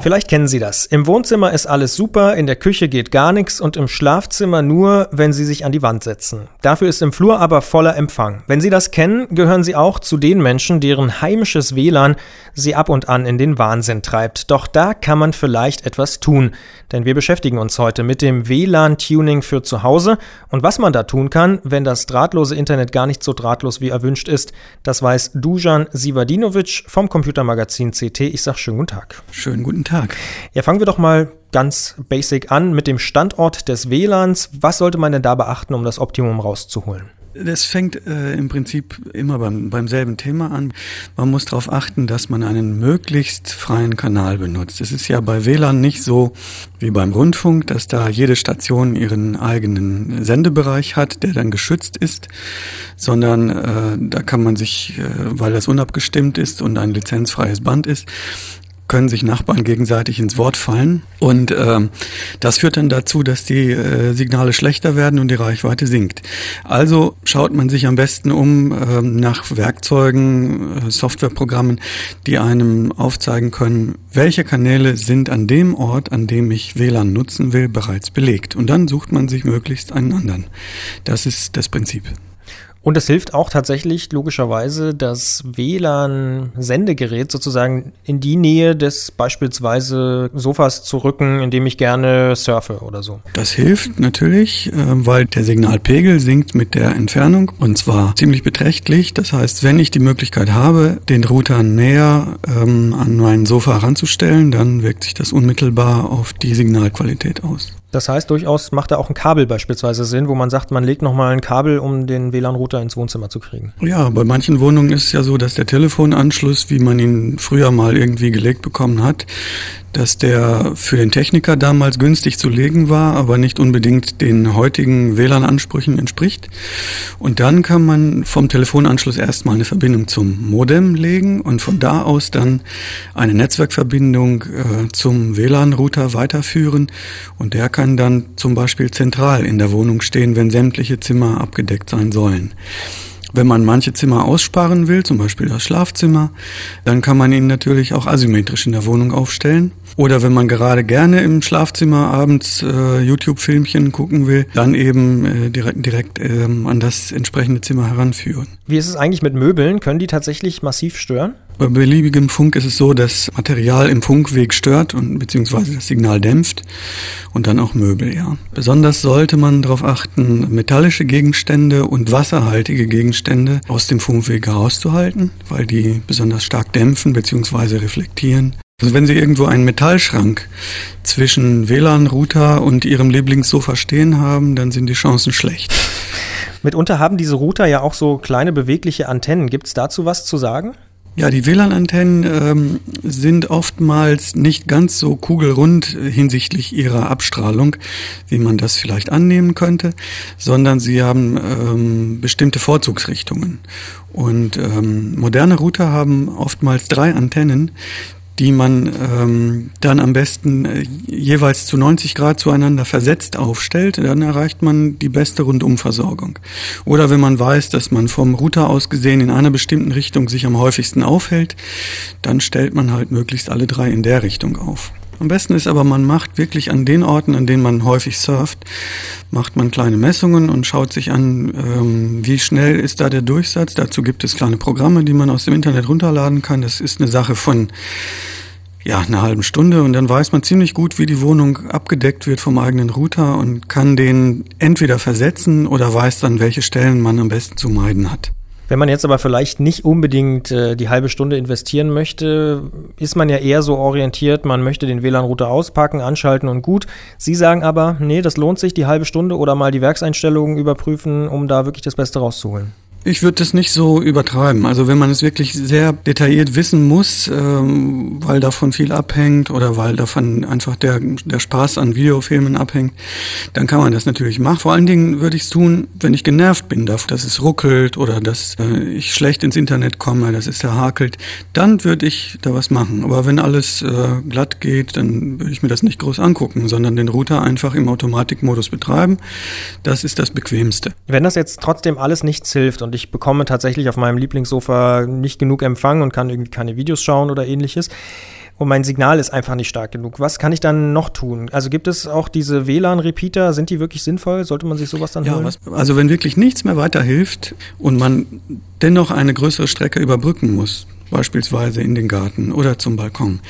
Vielleicht kennen Sie das. Im Wohnzimmer ist alles super, in der Küche geht gar nichts und im Schlafzimmer nur, wenn Sie sich an die Wand setzen. Dafür ist im Flur aber voller Empfang. Wenn Sie das kennen, gehören Sie auch zu den Menschen, deren heimisches WLAN Sie ab und an in den Wahnsinn treibt. Doch da kann man vielleicht etwas tun. Denn wir beschäftigen uns heute mit dem WLAN-Tuning für zu Hause und was man da tun kann, wenn das drahtlose Internet gar nicht so drahtlos wie erwünscht ist. Das weiß Dujan Sivadinovic vom Computermagazin CT. Ich sage schönen guten Tag. Schönen guten Tag. Ja, fangen wir doch mal ganz basic an mit dem Standort des WLANs. Was sollte man denn da beachten, um das Optimum rauszuholen? Das fängt äh, im Prinzip immer beim, beim selben Thema an. Man muss darauf achten, dass man einen möglichst freien Kanal benutzt. Es ist ja bei WLAN nicht so wie beim Rundfunk, dass da jede Station ihren eigenen Sendebereich hat, der dann geschützt ist, sondern äh, da kann man sich, äh, weil das unabgestimmt ist und ein lizenzfreies Band ist, können sich Nachbarn gegenseitig ins Wort fallen. Und ähm, das führt dann dazu, dass die äh, Signale schlechter werden und die Reichweite sinkt. Also schaut man sich am besten um äh, nach Werkzeugen, äh, Softwareprogrammen, die einem aufzeigen können, welche Kanäle sind an dem Ort, an dem ich WLAN nutzen will, bereits belegt. Und dann sucht man sich möglichst einen anderen. Das ist das Prinzip. Und es hilft auch tatsächlich logischerweise, das WLAN-Sendegerät sozusagen in die Nähe des beispielsweise Sofas zu rücken, in dem ich gerne surfe oder so. Das hilft natürlich, äh, weil der Signalpegel sinkt mit der Entfernung und zwar ziemlich beträchtlich. Das heißt, wenn ich die Möglichkeit habe, den Router näher ähm, an mein Sofa heranzustellen, dann wirkt sich das unmittelbar auf die Signalqualität aus. Das heißt, durchaus macht da auch ein Kabel beispielsweise Sinn, wo man sagt, man legt nochmal ein Kabel, um den WLAN-Router ins Wohnzimmer zu kriegen. Ja, bei manchen Wohnungen ist es ja so, dass der Telefonanschluss, wie man ihn früher mal irgendwie gelegt bekommen hat, dass der für den Techniker damals günstig zu legen war, aber nicht unbedingt den heutigen WLAN-Ansprüchen entspricht. Und dann kann man vom Telefonanschluss erstmal eine Verbindung zum Modem legen und von da aus dann eine Netzwerkverbindung äh, zum WLAN-Router weiterführen. Und der kann dann zum Beispiel zentral in der Wohnung stehen, wenn sämtliche Zimmer abgedeckt sein sollen. Wenn man manche Zimmer aussparen will, zum Beispiel das Schlafzimmer, dann kann man ihn natürlich auch asymmetrisch in der Wohnung aufstellen. Oder wenn man gerade gerne im Schlafzimmer abends äh, YouTube-Filmchen gucken will, dann eben äh, direkt, direkt ähm, an das entsprechende Zimmer heranführen. Wie ist es eigentlich mit Möbeln? Können die tatsächlich massiv stören? Bei beliebigem Funk ist es so, dass Material im Funkweg stört und beziehungsweise das Signal dämpft und dann auch Möbel, ja. Besonders sollte man darauf achten, metallische Gegenstände und wasserhaltige Gegenstände aus dem Funkweg herauszuhalten, weil die besonders stark dämpfen beziehungsweise reflektieren. Also wenn Sie irgendwo einen Metallschrank zwischen WLAN-Router und Ihrem Lieblingssofa stehen haben, dann sind die Chancen schlecht. Mitunter haben diese Router ja auch so kleine bewegliche Antennen. Gibt es dazu was zu sagen? Ja, die WLAN-Antennen ähm, sind oftmals nicht ganz so kugelrund hinsichtlich ihrer Abstrahlung, wie man das vielleicht annehmen könnte, sondern sie haben ähm, bestimmte Vorzugsrichtungen. Und ähm, moderne Router haben oftmals drei Antennen, die man ähm, dann am besten äh, jeweils zu 90 Grad zueinander versetzt aufstellt, dann erreicht man die beste Rundumversorgung. Oder wenn man weiß, dass man vom Router aus gesehen in einer bestimmten Richtung sich am häufigsten aufhält, dann stellt man halt möglichst alle drei in der Richtung auf. Am besten ist aber, man macht wirklich an den Orten, an denen man häufig surft, macht man kleine Messungen und schaut sich an, ähm, wie schnell ist da der Durchsatz. Dazu gibt es kleine Programme, die man aus dem Internet runterladen kann. Das ist eine Sache von ja, einer halben Stunde und dann weiß man ziemlich gut, wie die Wohnung abgedeckt wird vom eigenen Router und kann den entweder versetzen oder weiß dann, welche Stellen man am besten zu meiden hat. Wenn man jetzt aber vielleicht nicht unbedingt äh, die halbe Stunde investieren möchte, ist man ja eher so orientiert, man möchte den WLAN-Router auspacken, anschalten und gut. Sie sagen aber, nee, das lohnt sich, die halbe Stunde oder mal die Werkseinstellungen überprüfen, um da wirklich das Beste rauszuholen. Ich würde das nicht so übertreiben. Also wenn man es wirklich sehr detailliert wissen muss, ähm, weil davon viel abhängt oder weil davon einfach der, der Spaß an Videofilmen abhängt, dann kann man das natürlich machen. Vor allen Dingen würde ich es tun, wenn ich genervt bin davon, dass es ruckelt oder dass äh, ich schlecht ins Internet komme, dass es da hakelt. Dann würde ich da was machen. Aber wenn alles äh, glatt geht, dann würde ich mir das nicht groß angucken, sondern den Router einfach im Automatikmodus betreiben. Das ist das Bequemste. Wenn das jetzt trotzdem alles nichts hilft und ich bekomme tatsächlich auf meinem Lieblingssofa nicht genug Empfang und kann irgendwie keine Videos schauen oder ähnliches. Und mein Signal ist einfach nicht stark genug. Was kann ich dann noch tun? Also gibt es auch diese WLAN-Repeater? Sind die wirklich sinnvoll? Sollte man sich sowas dann ja, holen? Was, also wenn wirklich nichts mehr weiterhilft und man dennoch eine größere Strecke überbrücken muss, beispielsweise in den Garten oder zum Balkon,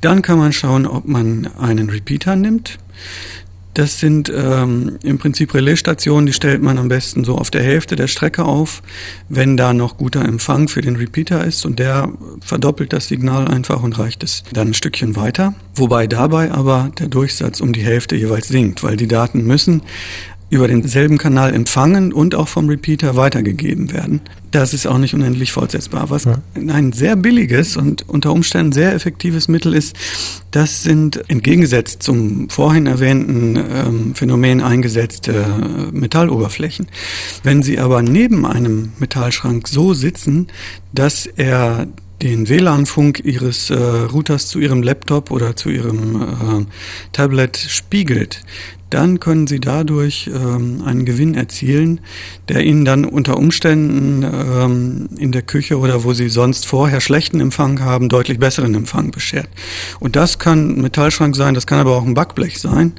dann kann man schauen, ob man einen Repeater nimmt. Das sind ähm, im Prinzip Relaisstationen, die stellt man am besten so auf der Hälfte der Strecke auf, wenn da noch guter Empfang für den Repeater ist und der verdoppelt das Signal einfach und reicht es dann ein Stückchen weiter. Wobei dabei aber der Durchsatz um die Hälfte jeweils sinkt, weil die Daten müssen über denselben Kanal empfangen und auch vom Repeater weitergegeben werden. Das ist auch nicht unendlich fortsetzbar. Was ja. ein sehr billiges und unter Umständen sehr effektives Mittel ist, das sind entgegengesetzt zum vorhin erwähnten ähm, Phänomen eingesetzte äh, Metalloberflächen. Wenn sie aber neben einem Metallschrank so sitzen, dass er den WLAN-Funk Ihres äh, Routers zu Ihrem Laptop oder zu Ihrem äh, Tablet spiegelt, dann können Sie dadurch ähm, einen Gewinn erzielen, der Ihnen dann unter Umständen ähm, in der Küche oder wo Sie sonst vorher schlechten Empfang haben, deutlich besseren Empfang beschert. Und das kann ein Metallschrank sein, das kann aber auch ein Backblech sein,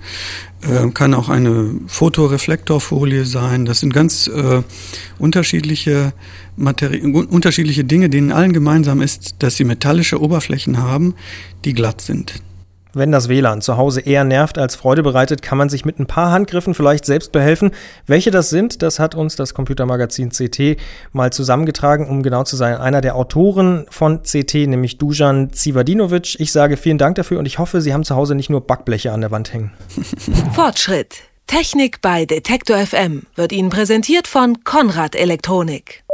äh, kann auch eine Fotoreflektorfolie sein. Das sind ganz äh, unterschiedliche Materi unterschiedliche Dinge, denen allen gemeinsam ist, dass sie metallische Oberflächen haben, die glatt sind. Wenn das WLAN zu Hause eher nervt als Freude bereitet, kann man sich mit ein paar Handgriffen vielleicht selbst behelfen. Welche das sind, das hat uns das Computermagazin CT mal zusammengetragen, um genau zu sein. Einer der Autoren von CT, nämlich Dujan Zivadinovic. Ich sage vielen Dank dafür und ich hoffe, Sie haben zu Hause nicht nur Backbleche an der Wand hängen. Fortschritt. Technik bei Detektor FM wird Ihnen präsentiert von Konrad Elektronik.